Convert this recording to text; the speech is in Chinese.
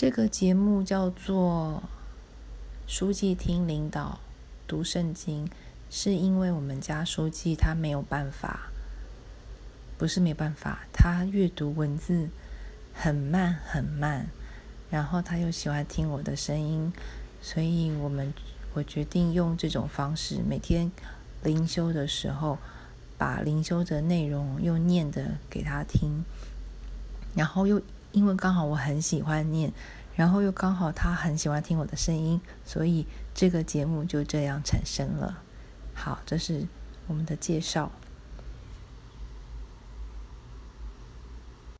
这个节目叫做《书记听领导读圣经》，是因为我们家书记他没有办法，不是没办法，他阅读文字很慢很慢，然后他又喜欢听我的声音，所以我们我决定用这种方式，每天灵修的时候，把灵修的内容又念的给他听，然后又。因为刚好我很喜欢念，然后又刚好他很喜欢听我的声音，所以这个节目就这样产生了。好，这是我们的介绍。